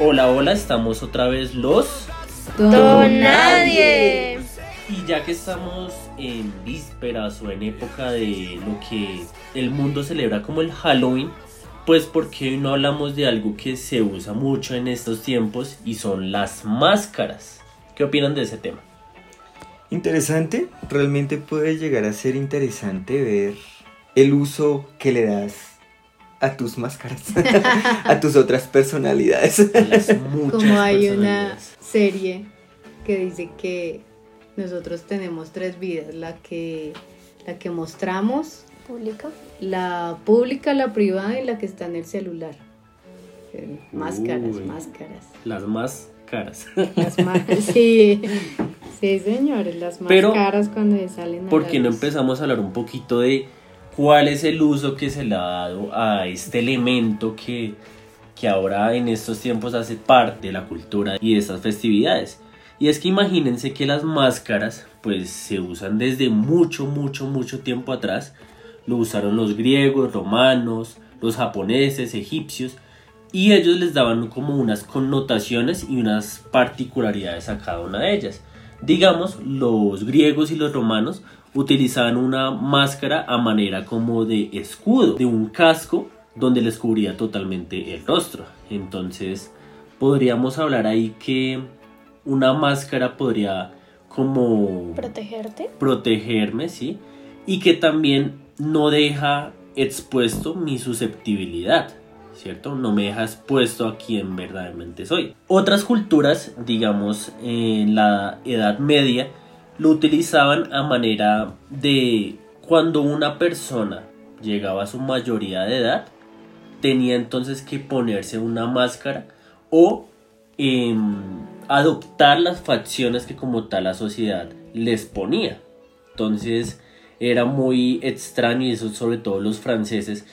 Hola, hola, estamos otra vez los. Don Nadie. Y ya que estamos en vísperas o en época de lo que el mundo celebra como el Halloween, pues ¿por qué no hablamos de algo que se usa mucho en estos tiempos y son las máscaras? ¿Qué opinan de ese tema? Interesante, realmente puede llegar a ser interesante ver el uso que le das a tus máscaras, a tus otras personalidades. A las muchas Como hay una serie que dice que nosotros tenemos tres vidas, la que, la que mostramos, pública. la pública, la privada y la que está en el celular. Eh, Máscaras, Uy. máscaras. Las más caras. Las máscaras, sí. Sí, señores, las Pero, máscaras cuando salen ¿Por qué no empezamos a hablar un poquito de cuál es el uso que se le ha dado a este elemento que, que ahora en estos tiempos hace parte de la cultura y de estas festividades? Y es que imagínense que las máscaras pues se usan desde mucho, mucho, mucho tiempo atrás. Lo usaron los griegos, romanos, los japoneses, egipcios. Y ellos les daban como unas connotaciones y unas particularidades a cada una de ellas. Digamos, los griegos y los romanos utilizaban una máscara a manera como de escudo, de un casco donde les cubría totalmente el rostro. Entonces, podríamos hablar ahí que una máscara podría como Protegerte. protegerme, ¿sí? Y que también no deja expuesto mi susceptibilidad, ¿cierto? No me deja expuesto a quien verdaderamente soy. Otras culturas, digamos, en la Edad Media, lo utilizaban a manera de cuando una persona llegaba a su mayoría de edad, tenía entonces que ponerse una máscara o em, adoptar las facciones que como tal la sociedad les ponía. Entonces era muy extraño y eso sobre todo los franceses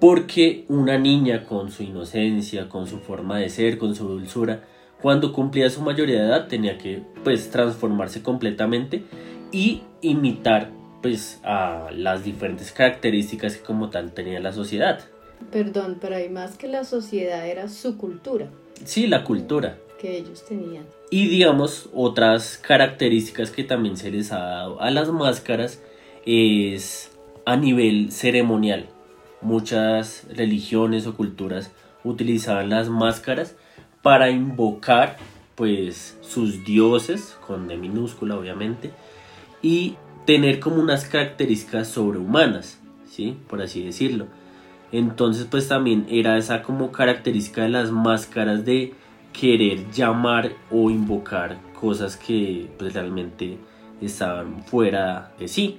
porque una niña con su inocencia, con su forma de ser, con su dulzura, cuando cumplía su mayoría de edad tenía que pues transformarse completamente y imitar pues a las diferentes características que como tal tenía la sociedad. Perdón, pero hay más que la sociedad, era su cultura Sí, la cultura. que ellos tenían. Y digamos, otras características que también se les ha dado a las máscaras es a nivel ceremonial. Muchas religiones o culturas utilizaban las máscaras para invocar pues sus dioses, con D minúscula obviamente, y tener como unas características sobrehumanas, ¿sí? Por así decirlo. Entonces pues también era esa como característica de las máscaras de querer llamar o invocar cosas que pues realmente estaban fuera de sí.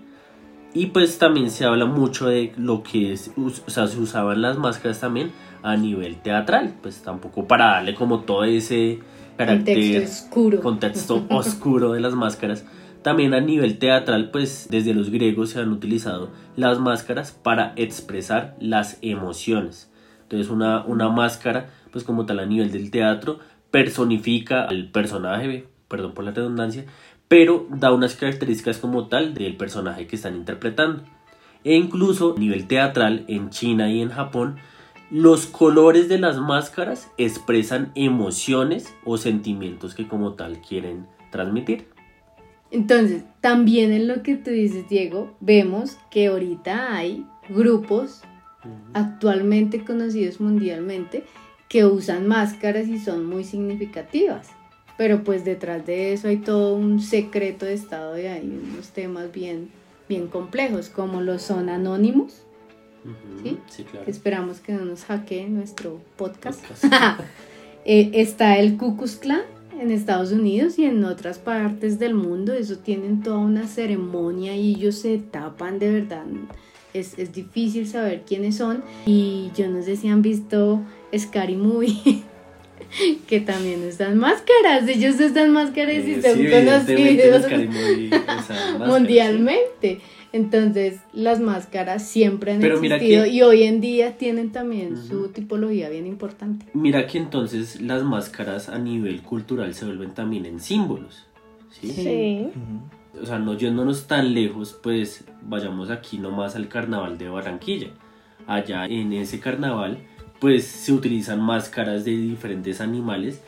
Y pues también se habla mucho de lo que es, o sea, se usaban las máscaras también a nivel teatral, pues tampoco para darle como todo ese carácter Contexto oscuro. contexto oscuro de las máscaras. También a nivel teatral, pues desde los griegos se han utilizado las máscaras para expresar las emociones. Entonces una, una máscara, pues como tal a nivel del teatro, personifica al personaje, perdón por la redundancia, pero da unas características como tal del personaje que están interpretando. E incluso a nivel teatral, en China y en Japón, los colores de las máscaras expresan emociones o sentimientos que como tal quieren transmitir. Entonces, también en lo que tú dices, Diego, vemos que ahorita hay grupos actualmente conocidos mundialmente que usan máscaras y son muy significativas. Pero pues detrás de eso hay todo un secreto de estado y hay unos temas bien, bien complejos, como lo son anónimos, Ujú, ¿Sí? Sí, claro. que esperamos que no nos hackeen nuestro podcast. Podcast. Eh, está el Ku Klux Klan en Estados Unidos y en otras partes del mundo. Eso tienen toda una ceremonia y ellos se tapan de verdad. Es, es difícil saber quiénes son. Y yo no sé si han visto Scary Movie. que también usan máscaras. Ellos usan máscaras y Eh, son sí, conocidos mundialmente. Entonces, las máscaras siempre han Pero existido que- y hoy en día tienen también su tipología bien importante. Mira que entonces las máscaras a nivel cultural se vuelven también en símbolos. ¿sí? Sí. Sí. Ujú. O sea, no yéndonos tan lejos, pues vayamos aquí nomás al carnaval de Barranquilla. Allá en ese carnaval, pues se utilizan máscaras de diferentes animales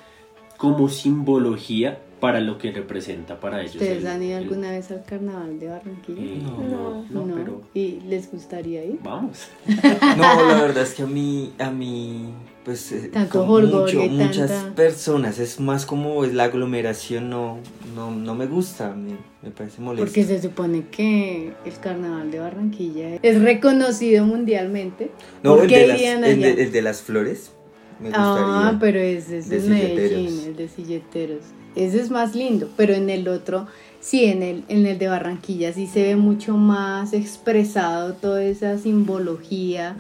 como simbología para lo que representa para ellos. ¿Ustedes el- han ido el- alguna vez al carnaval de Barranquilla? Eh, no, no, No. pero ¿Y les gustaría ir? vamos. No, la verdad es que a mí, a mí, pues, eh, Tanto como jolgorio y muchas tanta- personas, es más como es la aglomeración, no, no, no me gusta, me, me parece molesto. Porque se supone que el carnaval de Barranquilla es reconocido mundialmente. no, ¿Por el qué de, las, de, el de las flores, me gustaría. Ah, pero ese es Medellín, el de silleteros. Ese es más lindo, pero en el otro, sí, en el, en el de Barranquilla sí se ve mucho más expresado toda esa simbología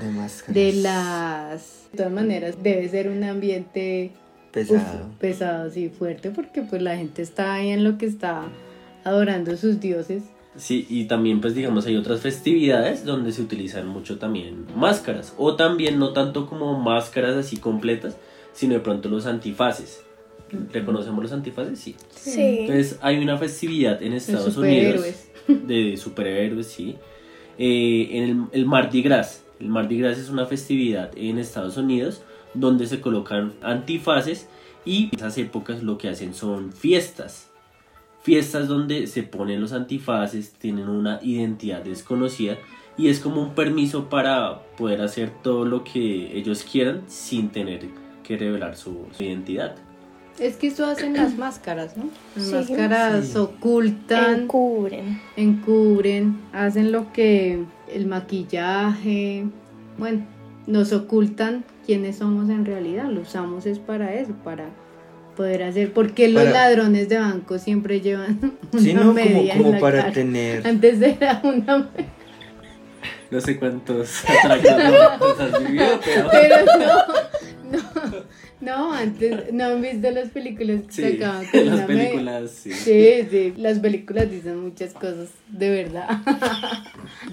de las... De todas maneras, debe ser un ambiente uf, Pesado. pesado, sí, fuerte, porque pues la gente está ahí en lo que está adorando sus dioses. Sí, y también pues digamos hay otras festividades donde se utilizan mucho también máscaras. O también no tanto como máscaras así completas, sino de pronto los antifaces. ¿Reconocemos los antifaces? Sí. Sí. Entonces hay una festividad en Estados Unidos de superhéroes, sí. Eh, en el, el Mardi Gras. El Mardi Gras es una festividad en Estados Unidos donde se colocan antifaces y en esas épocas lo que hacen son fiestas. Fiestas donde se ponen los antifaces, tienen una identidad desconocida y es como un permiso para poder hacer todo lo que ellos quieran sin tener que revelar su, su identidad. Es que eso hacen las máscaras, ¿no? Las Sí. máscaras Sí. ocultan, Encubren. encubren, hacen lo que el maquillaje, bueno, nos ocultan quiénes somos en realidad, lo usamos es para eso, para poder hacer, porque los Para- ladrones de banco siempre llevan una Sí, no, como, media en como la para cara. tener... Antes era una No sé cuántos atracos has vivido, pero... pero no, no, no, antes no han visto las películas que Sí, sacaban con las una media- películas, sí. Sí, sí, las películas dicen muchas cosas, de verdad,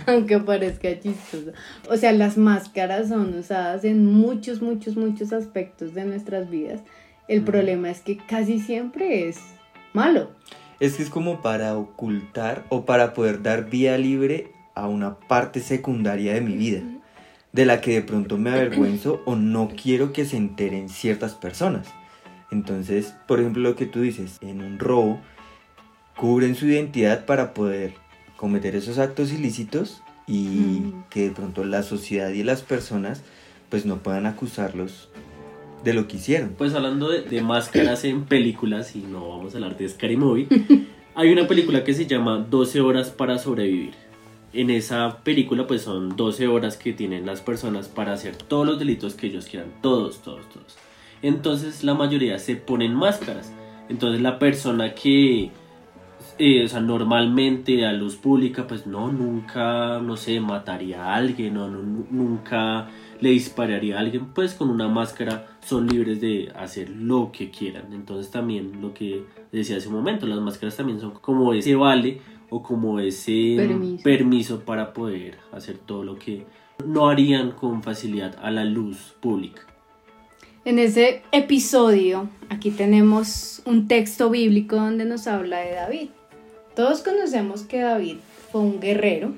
aunque parezca chistoso. O sea, las máscaras son usadas en muchos, muchos, muchos aspectos de nuestras vidas. El problema es que casi siempre es malo. Es que es como para ocultar o para poder dar vía libre a una parte secundaria de mi vida, de la que de pronto me avergüenzo o no quiero que se enteren ciertas personas. Entonces, por ejemplo, lo que tú dices, en un robo, cubren su identidad para poder cometer esos actos ilícitos y Mm. que de pronto la sociedad y las personas pues no puedan acusarlos de lo que hicieron. Pues hablando de, de máscaras en películas, y no vamos a hablar de Scary Movie, hay una película que se llama 12 horas para sobrevivir. En esa película pues son 12 horas que tienen las personas para hacer todos los delitos que ellos quieran, todos, todos, todos. Entonces la mayoría se ponen máscaras. Entonces la persona que, eh, o sea, normalmente a luz pública pues no, nunca, no sé, mataría a alguien no, nunca le dispararía a alguien, pues con una máscara son libres de hacer lo que quieran. Entonces también lo que decía hace un momento, las máscaras también son como ese vale o como ese Permiso. permiso para poder hacer todo lo que no harían con facilidad a la luz pública. En ese episodio, aquí tenemos un texto bíblico donde nos habla de David. Todos conocemos que David fue un guerrero,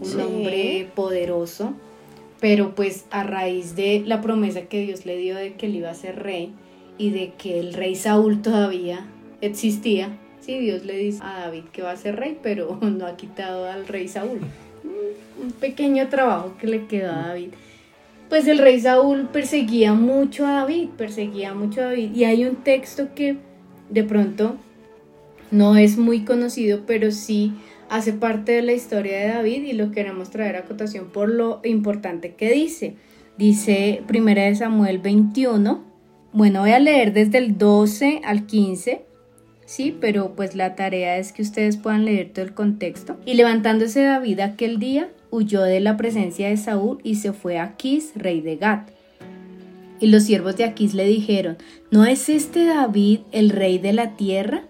un Sí. hombre poderoso, pero pues a raíz de la promesa que Dios le dio de que él iba a ser rey y de que el rey Saúl todavía existía, sí, Dios le dice a David que va a ser rey, pero no ha quitado al rey Saúl. Un- pequeño trabajo que le quedó a David. Pues el rey Saúl perseguía mucho a David, perseguía mucho a David. Y hay un texto que de pronto no es muy conocido, pero sí hace parte de la historia de David y lo queremos traer a cotación por lo importante que dice. Dice Primera de Samuel 21. Bueno, voy a leer desde el 12 al 15. Sí, pero pues la tarea es que ustedes puedan leer todo el contexto. Y levantándose David aquel día, huyó de la presencia de Saúl y se fue a Quis, rey de Gat. Y los siervos de Aquís le dijeron, ¿no es este David el rey de la tierra?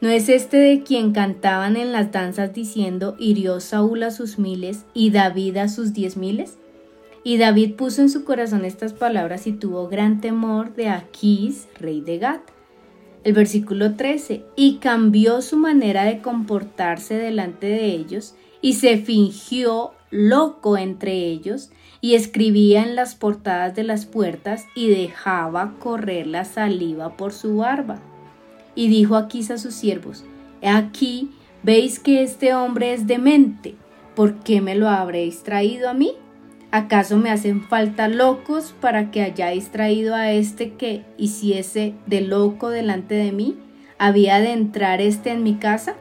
¿No es este de quien cantaban en las danzas diciendo, hirió Saúl a sus miles y David a sus diez miles? Y David puso en su corazón estas palabras y tuvo gran temor de Aquís, rey de Gat. El versículo 13, y cambió su manera de comportarse delante de ellos, y se fingió loco entre ellos, y escribía en las portadas de las puertas y dejaba correr la saliva por su barba. Y dijo Aquís a sus siervos, aquí veis que este hombre es demente, ¿por qué me lo habréis traído a mí? ¿Acaso me hacen falta locos para que hayáis traído a este que hiciese de loco delante de mí? ¿Había de entrar este en mi casa?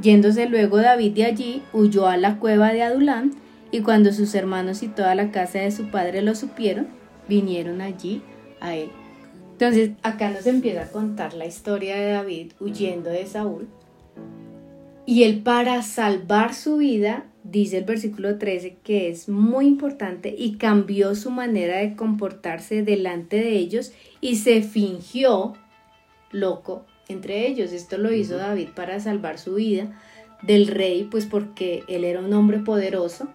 Yéndose luego David de allí, huyó a la cueva de Adulán, y cuando sus hermanos y toda la casa de su padre lo supieron, vinieron allí a él. Entonces, acá nos empieza a contar la historia de David huyendo de Saúl. Y él para salvar su vida dice el versículo 13 que es muy importante y cambió su manera de comportarse delante de ellos y se fingió loco entre ellos. Esto lo hizo David para salvar su vida del rey, pues porque él era un hombre poderoso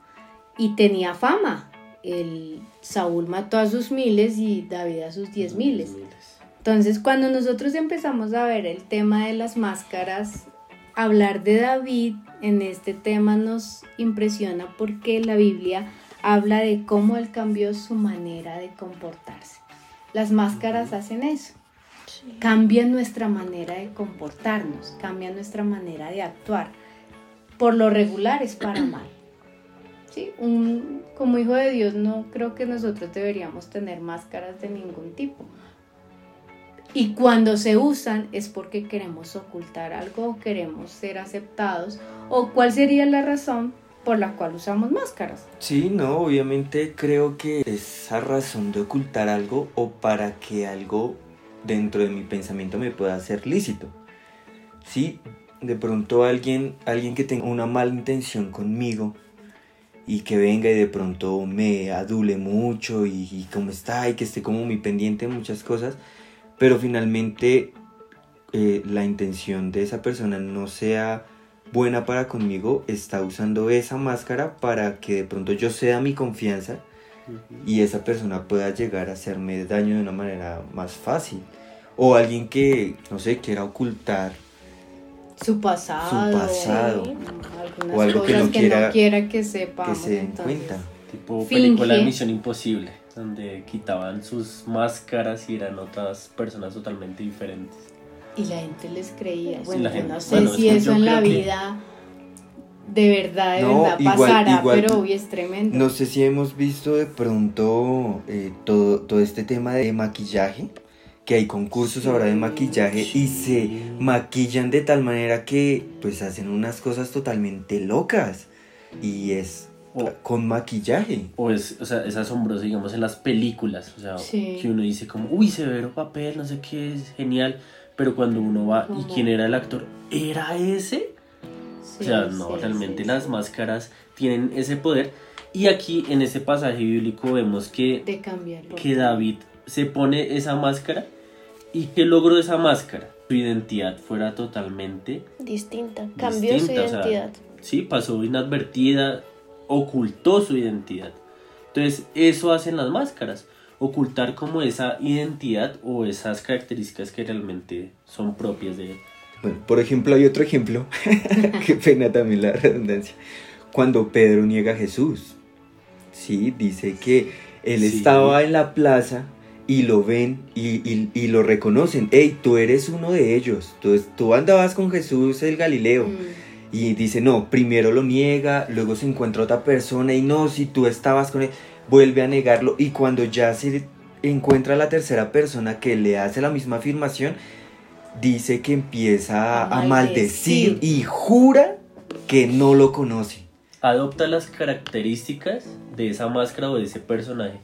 y tenía fama. El Saúl mató a sus miles y David a sus diez miles. Entonces, cuando nosotros empezamos a ver el tema de las máscaras, hablar de David en este tema nos impresiona porque la Biblia habla de cómo él cambió su manera de comportarse. Las máscaras hacen eso. Cambian nuestra manera de comportarnos, cambian nuestra manera de actuar. Por lo regular es para mal. ¿Sí? Un, como hijo de Dios no creo que nosotros deberíamos tener máscaras de ningún tipo. Y cuando se usan es porque queremos ocultar algo queremos ser aceptados. ¿O cuál sería la razón por la cual usamos máscaras? Sí, no, obviamente creo que esa razón de ocultar algo o para que algo dentro de mi pensamiento me pueda ser lícito. Sí, de pronto alguien, alguien que tenga una mala intención conmigo y que venga y de pronto me adule mucho y, y cómo está y que esté como muy pendiente de muchas cosas, pero finalmente eh, la intención de esa persona no sea buena para conmigo, está usando esa máscara para que de pronto yo sea mi confianza y esa persona pueda llegar a hacerme daño de una manera más fácil. O alguien que, no sé, quiera ocultar su pasado, su pasado. o algo que no, quiera, que sepa que se den cuenta. Tipo película de Misión Imposible, donde quitaban sus máscaras y eran otras personas totalmente diferentes. Y la gente les creía. Bueno, no sé si eso en la vida de verdad, de verdad pasará, pero hoy es tremendo. No sé si hemos visto de pronto eh, todo, todo este tema de maquillaje que hay concursos ahora de maquillaje y se maquillan de tal manera que pues hacen unas cosas totalmente locas y es con maquillaje. O es, o sea, es asombroso, digamos, en las películas, o sea, que uno dice como, uy, severo papel, no sé qué, es genial, pero cuando uno va, ¿y quién era el actor? ¿Era ese? o sea, no, realmente las máscaras tienen ese poder. Y aquí en ese pasaje bíblico vemos que, que David se pone esa máscara y que logró esa máscara. Su identidad fuera totalmente distinta, cambió su identidad. sí, pasó inadvertida, ocultó su identidad. Entonces, eso hacen las máscaras, ocultar como esa identidad o esas características que realmente son propias de él. Bueno, por ejemplo, hay otro ejemplo, qué pena también la redundancia, cuando Pedro niega a Jesús. Sí, dice que él estaba en la plaza y lo ven y, lo reconocen. Hey, tú eres uno de ellos. Tú, tú andabas con Jesús el Galileo. Mm. Y dice, no, primero lo niega, luego se encuentra otra persona y no, si tú estabas con él, vuelve a negarlo. Y cuando ya se encuentra la tercera persona que le hace la misma afirmación, dice que empieza a maldecir y jura que no lo conoce. Adopta las características de esa máscara o de ese personaje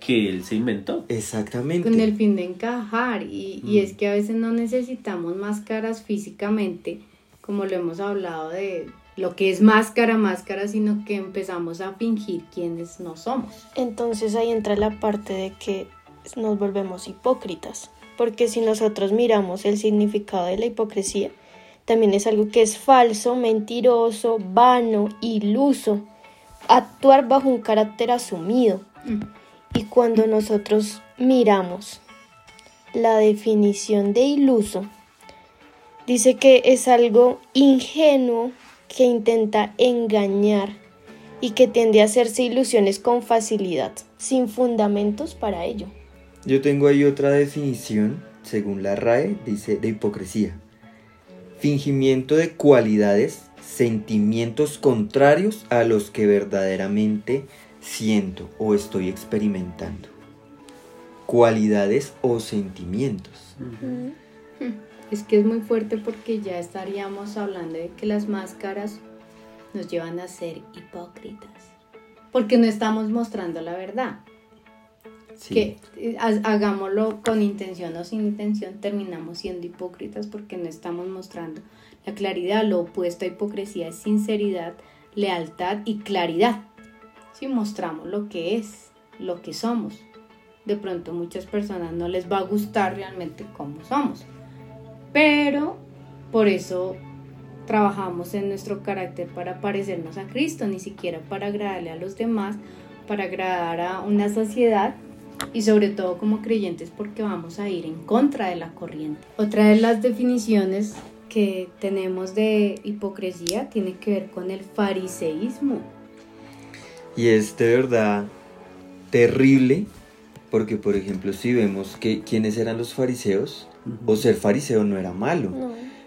que él se inventó. Exactamente. Con el fin de encajar. Y, y, es que a veces no necesitamos máscaras físicamente, como lo hemos hablado de lo que es máscara, máscara, sino que empezamos a fingir quienes no somos. Entonces ahí entra la parte de que nos volvemos hipócritas. Porque si nosotros miramos el significado de la hipocresía, también es algo que es falso, mentiroso, vano, iluso. Actuar bajo un carácter asumido. Mm. Y cuando nosotros miramos la definición de iluso, dice que es algo ingenuo que intenta engañar y que tiende a hacerse ilusiones con facilidad, sin fundamentos para ello. Yo tengo ahí otra definición, según la RAE, dice de hipocresía. Fingimiento de cualidades, sentimientos contrarios a los que verdaderamente siento o estoy experimentando. Cualidades o sentimientos. Es que es muy fuerte porque ya estaríamos hablando de que las máscaras nos llevan a ser hipócritas. Porque no estamos mostrando la verdad. Que eh, hagámoslo con intención o sin intención, terminamos siendo hipócritas porque no estamos mostrando la claridad. Lo opuesto a hipocresía es sinceridad, lealtad y claridad. Si mostramos lo que es, lo que somos, de pronto muchas personas no les va a gustar realmente cómo somos. Pero por eso trabajamos en nuestro carácter para parecernos a Cristo, ni siquiera para agradarle a los demás, para agradar a una sociedad y sobre todo como creyentes porque vamos a ir en contra de la corriente. Otra de las definiciones que tenemos de hipocresía tiene que ver con el fariseísmo. Y es de verdad terrible porque por ejemplo si vemos que quiénes eran los fariseos o ser fariseo no era malo.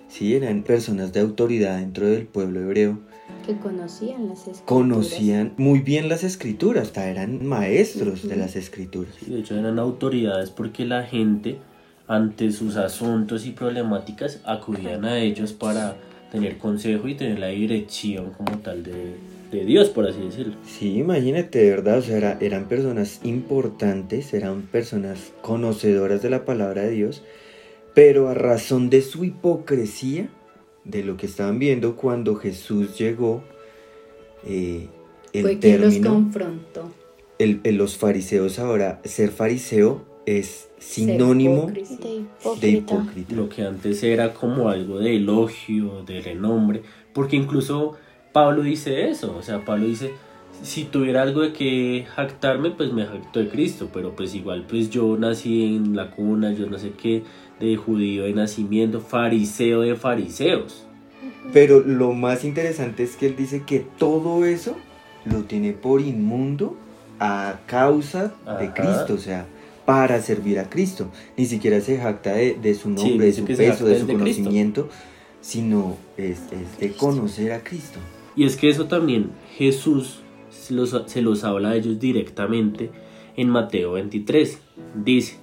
Sí, eran personas de autoridad dentro del pueblo hebreo. Que conocían las escrituras. Conocían muy bien las escrituras, hasta eran maestros de las escrituras. de hecho eran autoridades porque la gente ante sus asuntos y problemáticas acudían a ellos para tener consejo y tener la dirección como tal de, de Dios, por así decirlo. Sí, imagínate, de verdad, o sea, eran personas importantes, eran personas conocedoras de la palabra de Dios pero a razón de su hipocresía, de lo que estaban viendo cuando Jesús llegó, eh, el Fue quien los confrontó. El, los fariseos ahora, ser fariseo es sinónimo de hipócrita. Lo que antes era como algo de elogio, de renombre, porque incluso Pablo dice eso, o sea, Pablo dice, si tuviera algo de que jactarme, pues me jacto de Cristo, pero pues igual pues yo nací en la cuna, yo no sé qué, de judío de nacimiento, fariseo de fariseos. Pero lo más interesante es que él dice que todo eso lo tiene por inmundo a causa de Cristo, o sea, para servir a Cristo. Ni siquiera se jacta de, su nombre, de su peso, de su conocimiento, sino es, de conocer a Cristo. Y es que eso también Jesús se los, se los habla a ellos directamente en Mateo 23. Dice,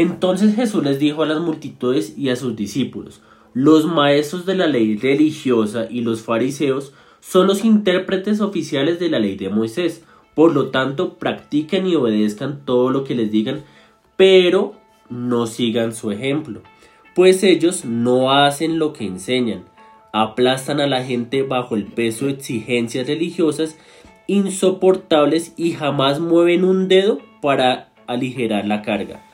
entonces Jesús les dijo a las multitudes y a sus discípulos, los maestros de la ley religiosa y los fariseos son los intérpretes oficiales de la ley de Moisés, por lo tanto practiquen y obedezcan todo lo que les digan, pero no sigan su ejemplo, pues ellos no hacen lo que enseñan, aplastan a la gente bajo el peso de exigencias religiosas insoportables y jamás mueven un dedo para aligerar la carga.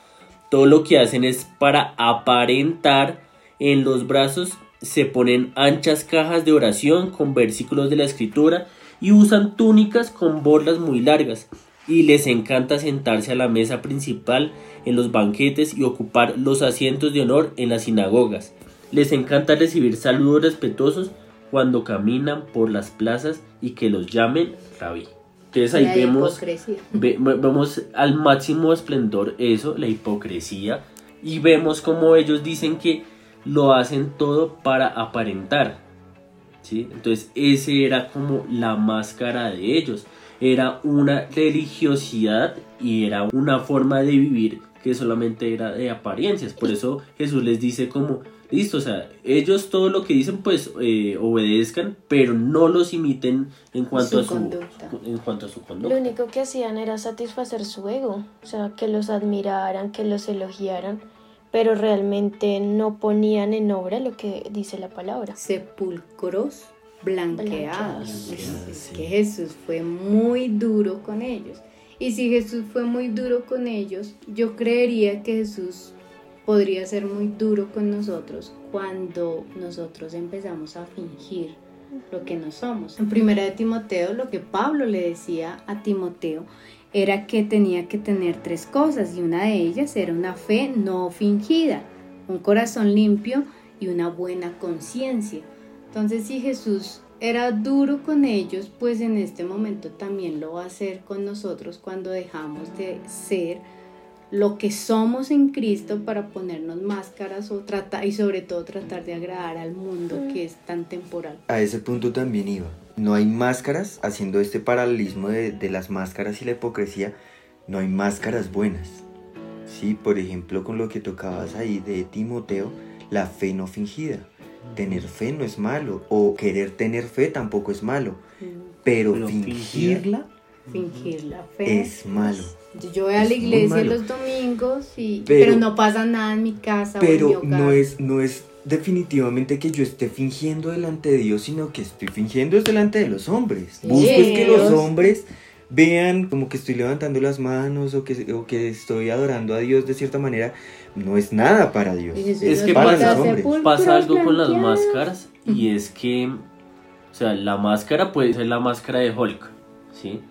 Todo lo que hacen es para aparentar en los brazos se ponen anchas cajas de oración con versículos de la escritura y usan túnicas con borlas muy largas y les encanta sentarse a la mesa principal en los banquetes y ocupar los asientos de honor en las sinagogas. Les encanta recibir saludos respetuosos cuando caminan por las plazas y que los llamen rabí. Entonces ahí vemos, vemos al máximo esplendor eso, la hipocresía, y vemos como ellos dicen que lo hacen todo para aparentar. ¿sí? Entonces ese era como la máscara de ellos. Era una religiosidad y era una forma de vivir que solamente era de apariencias. Por eso Jesús les dice como listo, o sea, ellos todo lo que dicen pues eh, obedezcan, pero no los imiten en cuanto, a su, en cuanto a su conducta. Lo único que hacían era satisfacer su ego, o sea, que los admiraran, que los elogiaran, pero realmente no ponían en obra lo que dice la palabra. Sepulcros blanqueados. Es que Jesús fue muy duro con ellos. Y si Jesús fue muy duro con ellos, yo creería que Jesús podría ser muy duro con nosotros cuando nosotros empezamos a fingir lo que no somos. En primera de Timoteo, lo que Pablo le decía a Timoteo era que tenía que tener tres cosas y una de ellas era una fe no fingida, un corazón limpio y una buena conciencia. Entonces, si Jesús era duro con ellos, pues en este momento también lo va a hacer con nosotros cuando dejamos de ser lo que somos en Cristo para ponernos máscaras o tratar y sobre todo tratar de agradar al mundo que es tan temporal. A ese punto también iba. No hay máscaras, haciendo este paralelismo de, de las máscaras y la hipocresía, no hay máscaras buenas. Sí, por ejemplo, con lo que tocabas ahí de Timoteo, la fe no fingida tener fe no es malo, o querer tener fe tampoco es malo, pero, Pero fingirla Fingir la fe. es malo. Yo voy a la iglesia los domingos y Pero- pero, no pasa nada en mi casa o en mi Pero hogar. no es, no es definitivamente que yo esté fingiendo delante de Dios, sino que estoy fingiendo es delante de los hombres. Sí. Busco es que los hombres vean como que estoy levantando las manos o que, o que estoy adorando a Dios de cierta manera. No es nada para Dios. Es que pasa- a hombres. pasa algo con las máscaras y es que, o sea, la máscara puede ser la máscara de Hulk, ¿sí?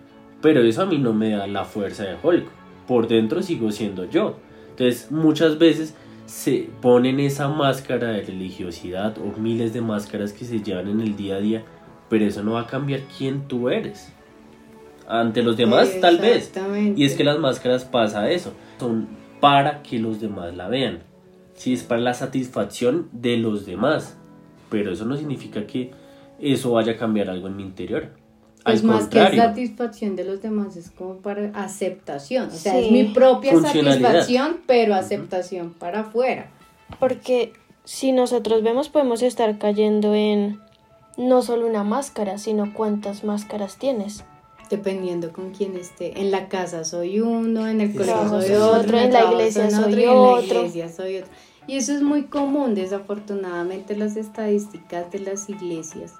Pero eso a mí no me da la fuerza de Hulk. Por dentro sigo siendo yo. Entonces, muchas veces se ponen esa máscara de religiosidad o miles de máscaras que se llevan en el día a día, pero eso no va a cambiar quién tú eres. Ante los demás, tal vez. Y es que las máscaras pasa eso, son para que los demás la vean. Sí, es para la satisfacción de los demás, pero eso no significa que eso vaya a cambiar algo en mi interior. Al Pues más que satisfacción de los demás, es como para aceptación. O sea, Sí. es mi propia satisfacción, pero aceptación para afuera. Porque si nosotros vemos podemos estar cayendo en no solo una máscara, sino cuántas máscaras tienes. Dependiendo con quién esté. En la casa soy uno, en el colegio soy soy otro, en la iglesia soy otro, y en la iglesia soy otro. Y eso es muy común, desafortunadamente, las estadísticas de las iglesias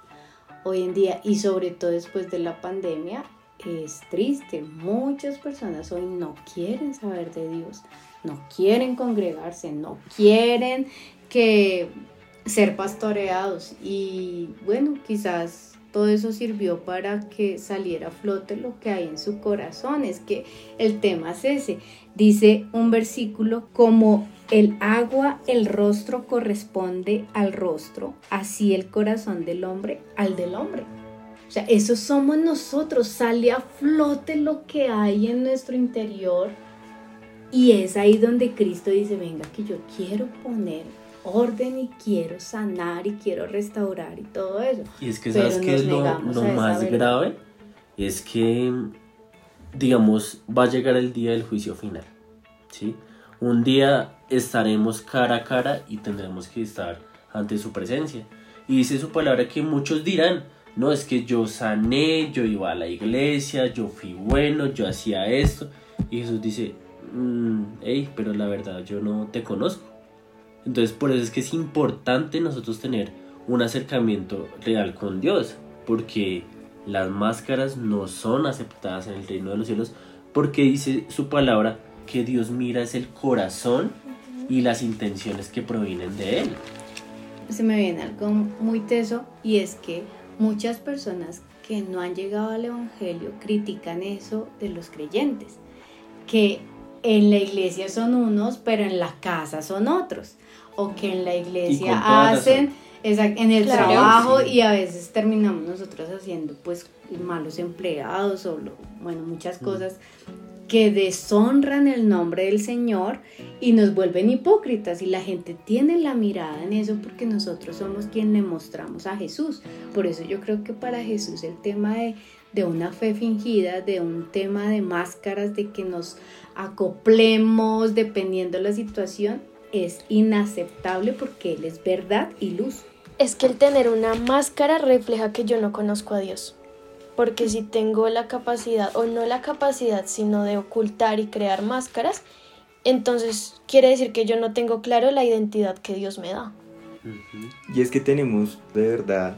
hoy en día y sobre todo después de la pandemia es triste. Muchas personas hoy no quieren saber de Dios, no quieren congregarse, no quieren que ser pastoreados y bueno, quizás todo eso sirvió para que saliera a flote lo que hay en su corazón. Es que el tema es ese. Dice un versículo, como el agua, el rostro corresponde al rostro, así el corazón del hombre al del hombre. O sea, eso somos nosotros, sale a flote lo que hay en nuestro interior y es ahí donde Cristo dice, venga, que yo quiero poner orden y quiero sanar y quiero restaurar y todo eso. y es que sabes que es lo, lo más grave, es que, digamos, va a llegar el día del juicio final, ¿sí? Un día estaremos cara a cara y tendremos que estar ante su presencia. Y dice su palabra que muchos dirán, no es que yo sané, yo iba a la iglesia, yo fui bueno, yo hacía esto. Y Jesús dice, hey, pero la verdad yo no te conozco. Entonces por eso es que es importante nosotros tener un acercamiento real con Dios, porque las máscaras no son aceptadas en el reino de los cielos, porque dice su palabra que Dios mira es el corazón y las intenciones que provienen de Él. se me viene algo muy teso y es que muchas personas que no han llegado al Evangelio critican eso de los creyentes, que en la iglesia son unos, pero en la casa son otros, o que en la iglesia hacen exact- en el Claro. trabajo Sí. y a veces terminamos nosotros haciendo pues malos empleados o lo- bueno muchas cosas que deshonran el nombre del Señor y nos vuelven hipócritas y la gente tiene la mirada en eso porque nosotros somos quien le mostramos a Jesús. Por eso yo creo que para Jesús el tema de, de una fe fingida, de un tema de máscaras, de que nos acoplemos dependiendo de la situación, es inaceptable porque Él es verdad y luz. Es que el tener una máscara refleja que yo no conozco a Dios. Porque si tengo la capacidad, o no la capacidad, sino de ocultar y crear máscaras, entonces quiere decir que yo no tengo claro la identidad que Dios me da. Y es que tenemos de verdad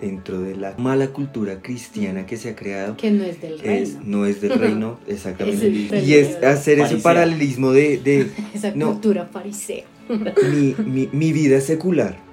dentro de la mala cultura cristiana que se ha creado, Que no es del es- reino. no es del reino, exactamente. Es y es hacer ese paralelismo de, de Esa no. cultura farisea. mi, mi, mi vida secular.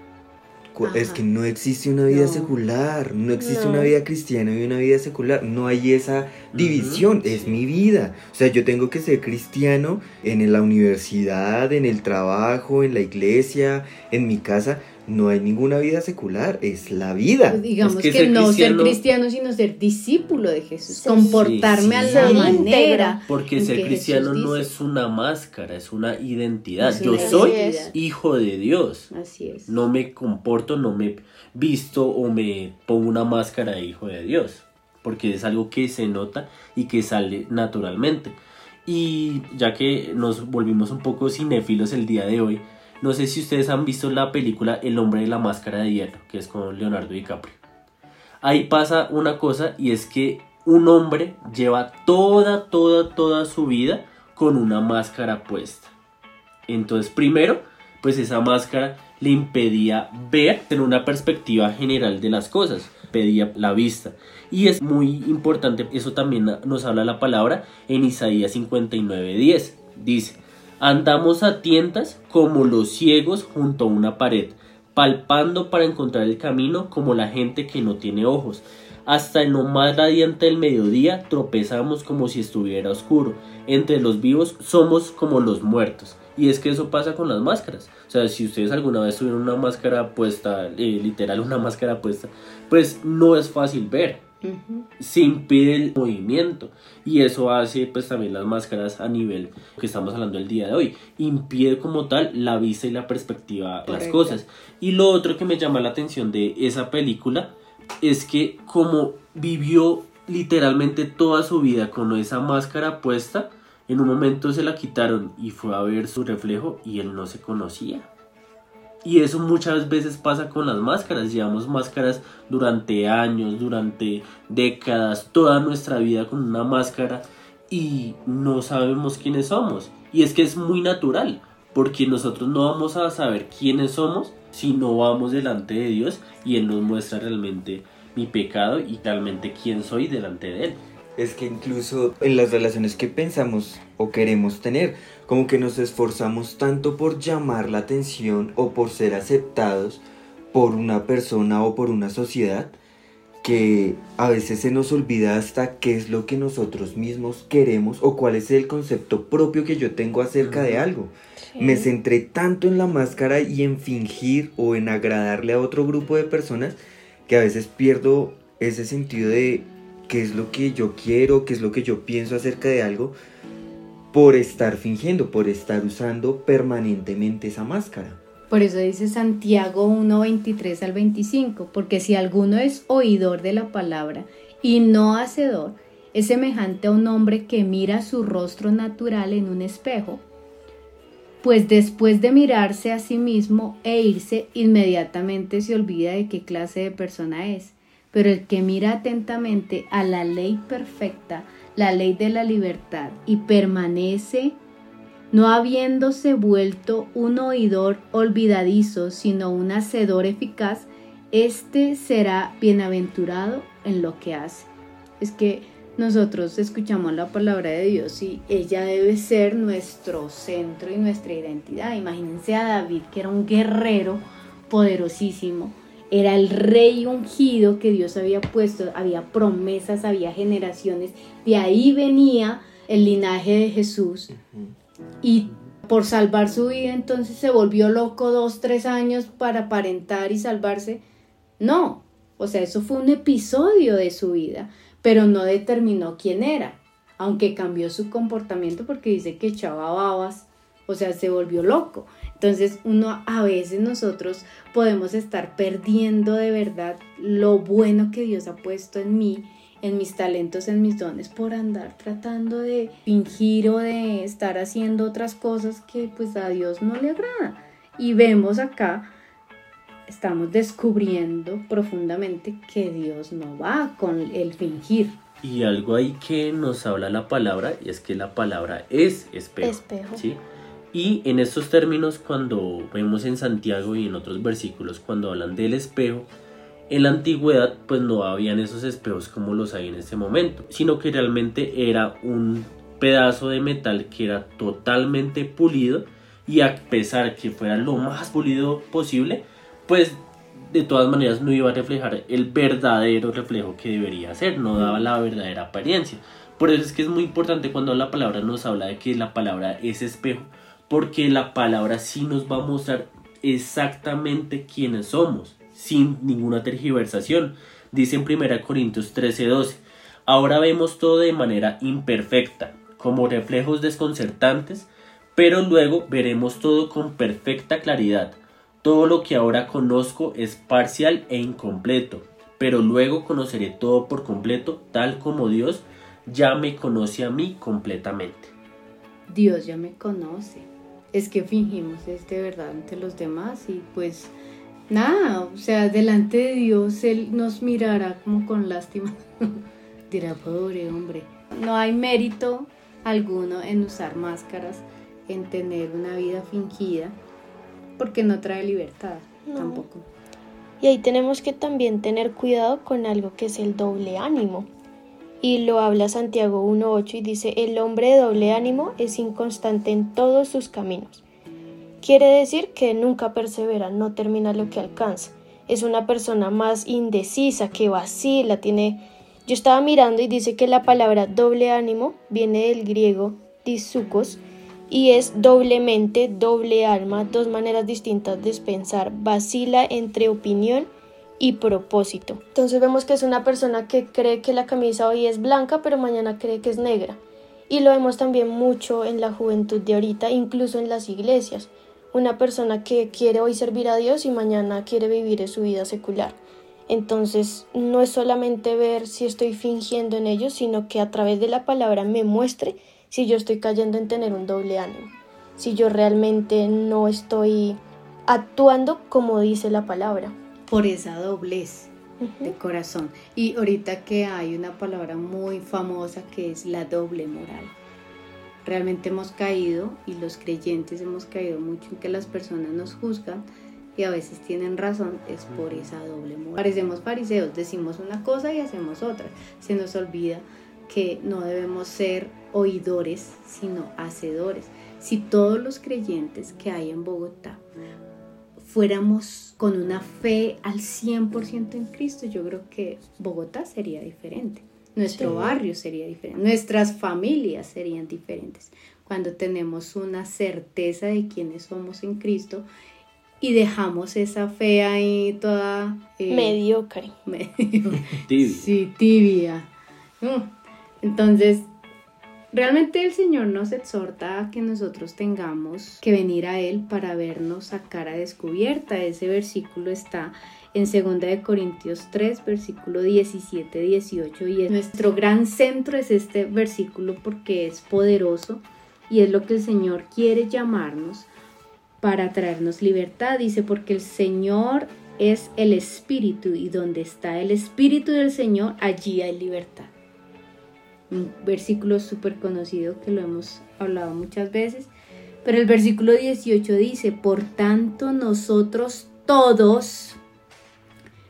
Ajá. Es que no existe una vida No. secular, no existe No. una vida cristiana y una vida secular, no hay esa división, es mi vida. O sea, yo tengo que ser cristiano en la universidad, en el trabajo, en la iglesia, en mi casa. No hay ninguna vida secular, es la vida. Pues digamos Es que, que ser no ser cristiano- sino ser discípulo de Jesús. Sí, comportarme sí, a la manera. Porque ser cristiano no es una máscara, es una identidad. Es Yo soy identidad. hijo de Dios. Así es. No me comporto, no me visto o me pongo una máscara de hijo de Dios. Porque es algo que se nota y que sale naturalmente. Y ya que nos volvimos un poco cinéfilos el día de hoy, no sé si ustedes han visto la película El hombre de la máscara de hierro, que es con Leonardo DiCaprio. Ahí pasa una cosa y es que un hombre lleva toda, toda, toda su vida con una máscara puesta. Entonces, primero, pues esa máscara le impedía ver, tener una perspectiva general de las cosas, pedía la vista. Y es muy importante, eso también nos habla la palabra en Isaías 59:10. Dice, andamos a tientas como los ciegos junto a una pared, palpando para encontrar el camino como la gente que no tiene ojos. Hasta en lo más radiante del mediodía tropezamos como si estuviera oscuro. Entre los vivos somos como los muertos. Y es que eso pasa con las máscaras. O sea, si ustedes alguna vez tuvieron una máscara puesta, eh, literal una máscara puesta, pues no es fácil ver. Se impide el movimiento. Y eso hace pues también las máscaras a nivel que estamos hablando el día de hoy. Impide como tal la vista y la perspectiva de las cosas. Y lo otro que me llama la atención de esa película es que como vivió literalmente toda su vida con esa máscara puesta, en un momento se la quitaron y fue a ver su reflejo y él no se conocía. Y eso muchas veces pasa con las máscaras. Llevamos máscaras durante años, durante décadas, toda nuestra vida con una máscara y no sabemos quiénes somos. Y es que es muy natural, porque nosotros no vamos a saber quiénes somos si no vamos delante de Dios y Él nos muestra realmente mi pecado y realmente quién soy delante de Él. Es que incluso en las relaciones que pensamos o queremos tener, como que nos esforzamos tanto por llamar la atención o por ser aceptados por una persona o por una sociedad, que a veces se nos olvida hasta qué es lo que nosotros mismos queremos o cuál es el concepto propio que yo tengo acerca de algo. Me centré tanto en la máscara y en fingir o en agradarle a otro grupo de personas que a veces pierdo ese sentido de qué es lo que yo quiero, qué es lo que yo pienso acerca de algo por estar fingiendo, por estar usando permanentemente esa máscara. Por eso dice Santiago 1, 23 al 25, porque si alguno es oidor de la palabra y no hacedor, es semejante a un hombre que mira su rostro natural en un espejo, pues después de mirarse a sí mismo e irse, inmediatamente se olvida de qué clase de persona es. Pero el que mira atentamente a la ley perfecta, la ley de la libertad, y permanece no habiéndose vuelto un oidor olvidadizo, sino un hacedor eficaz, éste será bienaventurado en lo que hace. Es que nosotros escuchamos la palabra de Dios y ella debe ser nuestro centro y nuestra identidad. Imagínense a David, que era un guerrero poderosísimo, era el rey ungido que Dios había puesto, había promesas, había generaciones, de ahí venía el linaje de Jesús. Y por salvar su vida entonces se volvió loco dos, tres años para aparentar y salvarse. No, o sea, eso fue un episodio de su vida, pero no determinó quién era, aunque cambió su comportamiento porque dice que echaba babas, o sea, se volvió loco. Entonces uno a veces nosotros podemos estar perdiendo de verdad lo bueno que Dios ha puesto en mí en mis talentos, en mis dones, por andar tratando de fingir o de estar haciendo otras cosas que pues a Dios no le agrada. Y vemos acá, estamos descubriendo profundamente que Dios no va con el fingir. Y algo ahí que nos habla la palabra y es que la palabra es espejo. Espejo. ¿sí? Y en estos términos, cuando vemos en Santiago y en otros versículos, cuando hablan del espejo, en la antigüedad pues no habían esos espejos como los hay en este momento, sino que realmente era un pedazo de metal que era totalmente pulido y a pesar que fuera lo más pulido posible, pues de todas maneras no iba a reflejar el verdadero reflejo que debería ser, no daba la verdadera apariencia. Por eso es que es muy importante cuando la palabra nos habla de que la palabra es espejo, porque la palabra sí nos va a mostrar exactamente quiénes somos, sin ninguna tergiversación. Dice en 1 Corintios 13:12, ahora vemos todo de manera imperfecta, como reflejos desconcertantes, pero luego veremos todo con perfecta claridad. Todo lo que ahora conozco es parcial e incompleto, pero luego conoceré todo por completo, tal como Dios ya me conoce a mí completamente. Dios ya me conoce. Es que fingimos este verdad ante los demás y pues nada, o sea, delante de Dios Él nos mirará como con lástima. Dirá, pobre hombre. No hay mérito alguno en usar máscaras, en tener una vida fingida, porque no trae libertad No. tampoco. Y ahí tenemos que también tener cuidado con algo que es el doble ánimo. Y lo habla Santiago 1.8 y dice, el hombre de doble ánimo es inconstante en todos sus caminos. Quiere decir que nunca persevera, no termina lo que alcanza. Es una persona más indecisa, que vacila, tiene... Yo estaba mirando y dice que la palabra doble ánimo viene del griego disukos y es doblemente, doble alma, dos maneras distintas de pensar, vacila entre opinión y propósito. Entonces vemos que es una persona que cree que la camisa hoy es blanca, pero mañana cree que es negra. Y lo vemos también mucho en la juventud de ahorita, incluso en las iglesias. Una persona que quiere hoy servir a Dios y mañana quiere vivir su vida secular. Entonces no es solamente ver si estoy fingiendo en ellos, sino que a través de la palabra me muestre si yo estoy cayendo en tener un doble ánimo, si yo realmente no estoy actuando como dice la palabra. Por esa doblez de corazón. Y ahorita que hay una palabra muy famosa que es la doble moral. Realmente hemos caído y los creyentes hemos caído mucho en que las personas nos juzgan y a veces tienen razón, es por esa doble moral. Parecemos fariseos, decimos una cosa y hacemos otra. Se nos olvida que no debemos ser oidores, sino hacedores. Si todos los creyentes que hay en Bogotá fuéramos con una fe al 100% en Cristo, yo creo que Bogotá sería diferente. Nuestro Sí. barrio sería diferente. Nuestras familias serían diferentes. Cuando tenemos una certeza de quiénes somos en Cristo y dejamos esa fe ahí toda... eh, Mediocre. medio Tibia. Sí, tibia. Mm. Entonces, realmente el Señor nos exhorta a que nosotros tengamos que venir a Él para vernos a cara descubierta. Ese versículo está en 2 de Corintios 3, versículo 17, 18 y es nuestro gran centro es este versículo porque es poderoso y es lo que el Señor quiere llamarnos para traernos libertad. Dice, porque el Señor es el Espíritu y donde está el Espíritu del Señor, allí hay libertad. Un versículo súper conocido que lo hemos hablado muchas veces. Pero el versículo 18 dice, por tanto nosotros todos,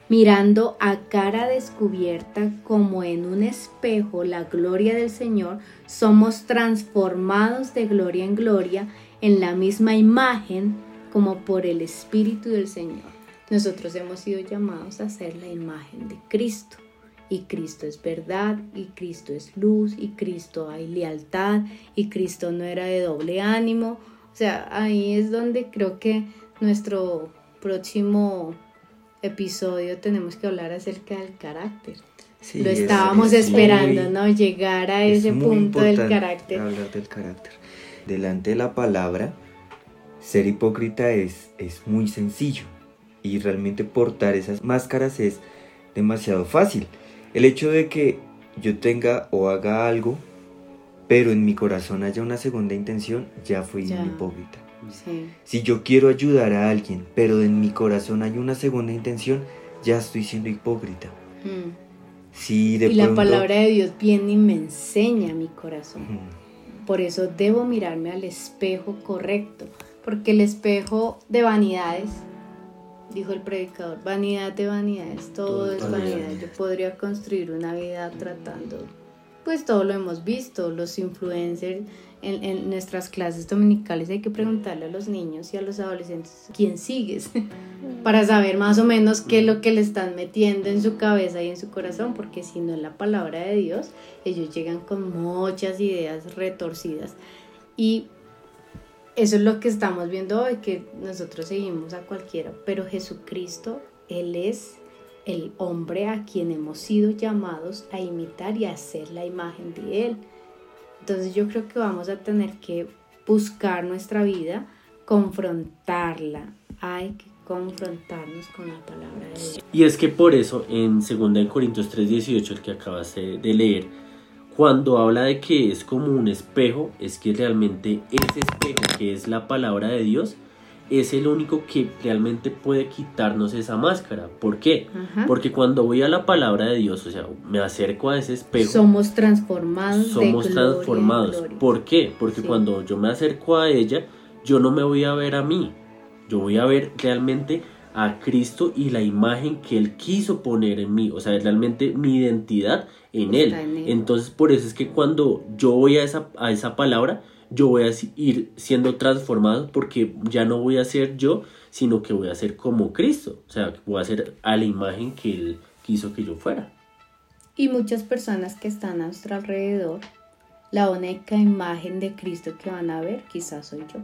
mirando a cara descubierta como en un espejo la gloria del Señor, somos transformados de gloria en gloria en la misma imagen como por el Espíritu del Señor. Nosotros hemos sido llamados a ser la imagen de Cristo. Y Cristo es verdad, y Cristo es luz, y Cristo hay lealtad, y Cristo no era de doble ánimo. O sea, ahí es donde creo que nuestro próximo episodio tenemos que hablar acerca del carácter. Sí, Lo es- estábamos es esperando, muy- ¿no? Llegar a es ese punto del carácter. Hablar del carácter. Delante de la palabra, ser hipócrita es, es muy sencillo. Y realmente portar esas máscaras es demasiado fácil. El hecho de que yo tenga o haga algo, pero en mi corazón haya una segunda intención, ya fui Ya. hipócrita. Sí. Si yo quiero ayudar a alguien, pero en mi corazón hay una segunda intención, ya estoy siendo hipócrita. Mm. Si de Y la palabra de Dios viene y me enseña mi corazón. Por eso debo mirarme al espejo correcto, porque el espejo de vanidades dijo el predicador, vanidad de vanidades, todo, Todo es vanidad. Yo podría construir una vida tratando, pues todo lo hemos visto, los influencers en, en nuestras clases dominicales. Hay que preguntarle a los niños y a los adolescentes quién sigues para saber más o menos qué es lo que le están metiendo en su cabeza y en su corazón, porque si no es la palabra de Dios, ellos llegan con muchas ideas retorcidas. Y eso es lo que estamos viendo hoy, que nosotros seguimos a cualquiera, pero Jesucristo, Él es el hombre a quien hemos sido llamados a imitar y a hacer la imagen de Él. Entonces yo creo que vamos a tener que buscar nuestra vida, confrontarla. Hay que confrontarnos con la palabra de Dios. Y es que por eso en 2 Corintios 3:18, el que acabas de de leer, cuando habla de que es como un espejo, es que realmente ese espejo que es la palabra de Dios es el único que realmente puede quitarnos esa máscara. ¿Por qué? Ajá. Porque cuando voy a la palabra de Dios, o sea, me acerco a ese espejo, Somos transformados. somos de transformados. gloria. ¿Por qué? Porque Sí. cuando yo me acerco a ella, yo no me voy a ver a mí, yo voy a ver realmente a Cristo y la imagen que Él quiso poner en mí, o sea, realmente mi identidad en Él. Está en Él. Entonces, por eso es que cuando yo voy a esa, a esa palabra, yo voy a ir siendo transformado porque ya no voy a ser yo, sino que voy a ser como Cristo, o sea, voy a ser a la imagen que Él quiso que yo fuera. Y muchas personas que están a nuestro alrededor, la única imagen de Cristo que van a ver, quizás soy yo.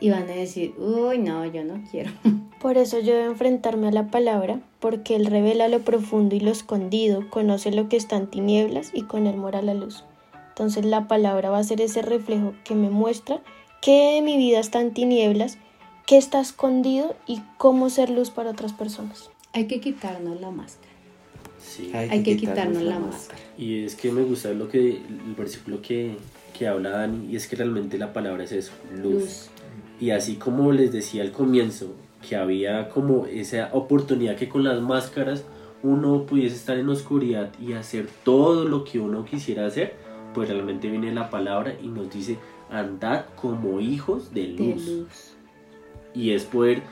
Y van a decir, uy, no, yo no quiero. Por eso yo debo enfrentarme a la palabra, porque Él revela lo profundo y lo escondido, conoce lo que está en tinieblas y con Él mora la luz. Entonces la palabra va a ser ese reflejo que me muestra qué de mi vida está en tinieblas, qué está escondido y cómo ser luz para otras personas. Hay que quitarnos la máscara. Sí. Hay que quitarnos la máscara. Y es que me gusta lo que el versículo que, que habla Dani, y es que realmente la palabra es eso, luz. Luz. Y así como les decía al comienzo, que había como esa oportunidad que con las máscaras uno pudiese estar en oscuridad y hacer todo lo que uno quisiera hacer, pues realmente viene la palabra y nos dice, andad como hijos de luz. Y es poder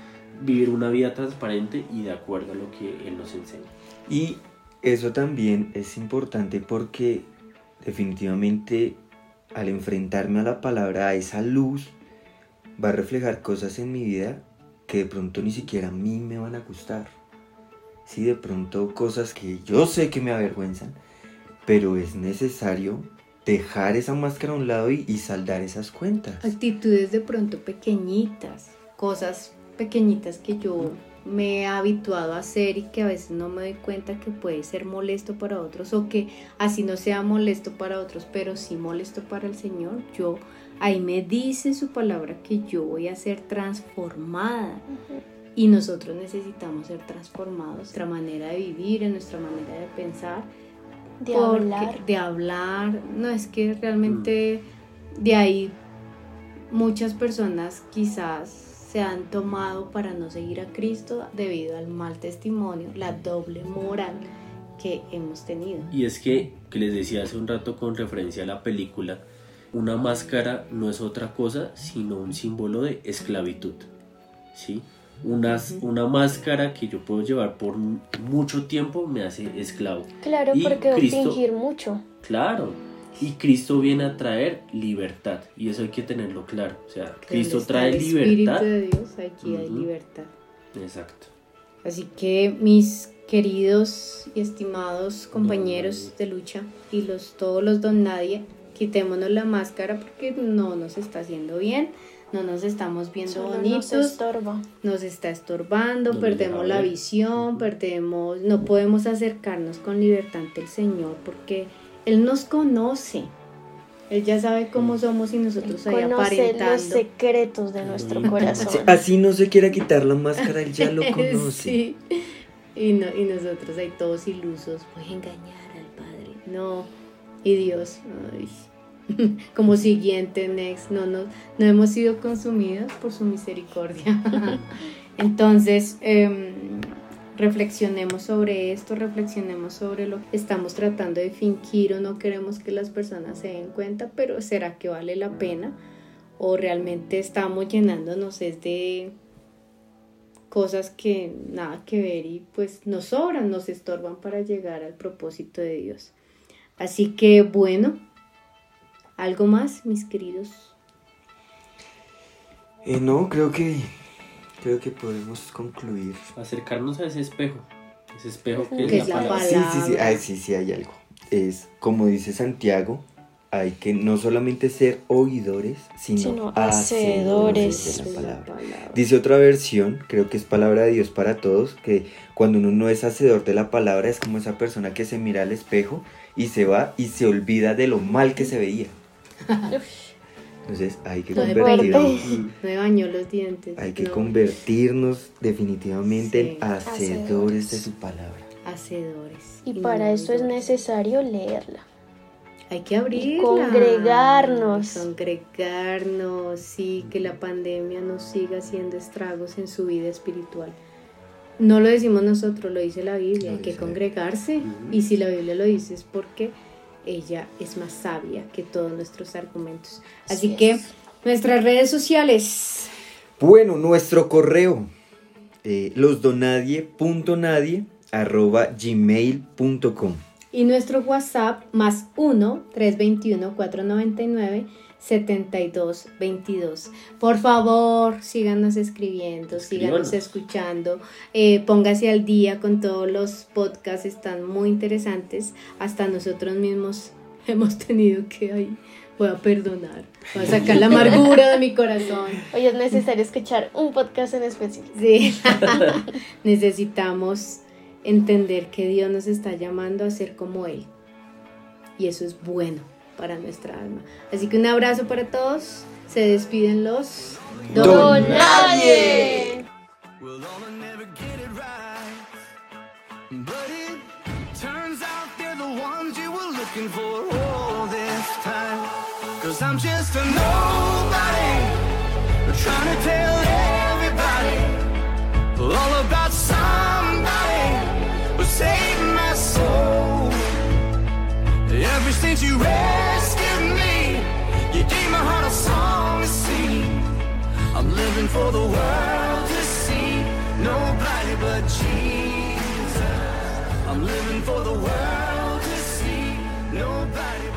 vivir una vida transparente y de acuerdo a lo que Él nos enseña. Y eso también es importante porque definitivamente al enfrentarme a la palabra, a esa luz, va a reflejar cosas en mi vida que de pronto ni siquiera a mí me van a gustar. Sí, de pronto cosas que yo sé que me avergüenzan, pero es necesario dejar esa máscara a un lado y, y saldar esas cuentas. Actitudes de pronto pequeñitas, cosas pequeñitas que yo me he habituado a hacer y que a veces no me doy cuenta que puede ser molesto para otros o que así no sea molesto para otros, pero sí molesto para el Señor. Yo ahí me dice su palabra que yo voy a ser transformada y nosotros necesitamos ser transformados, nuestra manera de vivir, en nuestra manera de pensar, De porque- hablar. de hablar. No es que realmente de ahí muchas personas quizás se han tomado para no seguir a Cristo debido al mal testimonio, la doble moral que hemos tenido. Y es que, que les decía hace un rato con referencia a la película, una máscara no es otra cosa sino un símbolo de esclavitud. ¿sí? Una, una máscara que yo puedo llevar por mucho tiempo me hace esclavo. Claro, Y porque Cristo- fingir mucho. Claro. Y Cristo viene a traer libertad. Y eso hay que tenerlo claro. O sea, Cristo Donde trae el libertad. Espíritu de Dios, aquí hay libertad. Exacto. Así que mis queridos y estimados compañeros de lucha y los todos los don nadie, quitémonos la máscara porque no nos está haciendo bien, no nos estamos viendo Solo nos bonitos, estorba. nos está estorbando, No perdemos la visión, perdemos, no podemos acercarnos con libertad ante el Señor porque Él nos conoce. Él ya sabe cómo somos y nosotros ahí Conoce los aparentando. secretos de nuestro corazón. Sí, Así no se quiera quitar la máscara, él ya lo conoce. Sí. Y, no, y nosotros ahí todos ilusos, voy a engañar al Padre. No, y Dios, como siguiente, next, no, no, no hemos sido consumidos por su misericordia. Entonces, em, reflexionemos sobre esto, reflexionemos sobre lo que estamos tratando de fingir o no queremos que las personas se den cuenta, pero ¿será que vale la pena? ¿O realmente estamos llenándonos es de cosas que nada que ver y pues nos sobran, nos estorban para llegar al propósito de Dios. Así que bueno, ¿algo más, mis queridos? Eh, no, creo que creo que podemos concluir. Acercarnos a ese espejo. Ese espejo que, Que es es la la palabra. Sí, sí, sí, ay, sí, sí, hay algo. Es como dice Santiago, hay que no solamente ser oidores, sino, Sino hacedores de la La palabra. palabra. Dice otra versión, creo que es palabra de Dios para todos, que cuando uno no es hacedor de la palabra es como esa persona que se mira al espejo y se va y se olvida de lo mal que se veía. Entonces hay que No convertirnos, Me bañó los dientes. hay que no, convertirnos definitivamente Sí. en hacedores de su palabra. Hacedores. Y para eso es necesario leerla. Hay que abrirla. congregarnos. Congregarnos, sí, que la pandemia no siga haciendo estragos en su vida espiritual. No lo decimos nosotros, lo dice la Biblia, hay que congregarse. Y si la Biblia lo dice es porque ella es más sabia que todos nuestros argumentos. Así que es. nuestras redes sociales. Bueno, nuestro correo, eh, losdonadie.nadie arroba gmail.com. Y nuestro WhatsApp más 1-321-499-7222. Por favor, síganos escribiendo, síganos escuchando. eh, póngase al día con todos los podcasts, están muy interesantes. Hasta nosotros mismos hemos tenido que ahí. Voy a perdonar, voy a sacar la amargura de mi corazón. Hoy es necesario escuchar un podcast en específico. Sí. Necesitamos entender que Dios nos está llamando a ser como Él. Y eso es bueno para nuestra alma. Así que un abrazo para todos. Se despiden los Don ¡Don Nadie! Well, I'll never get it right. But it turns out they're the ones you were looking for all this time. Cause I'm just a nobody. Trying to tell everybody all about somebody who saved my soul. Ever since you rescued living for the world to see. Nobody but Jesus. I'm living for the world to see. Nobody.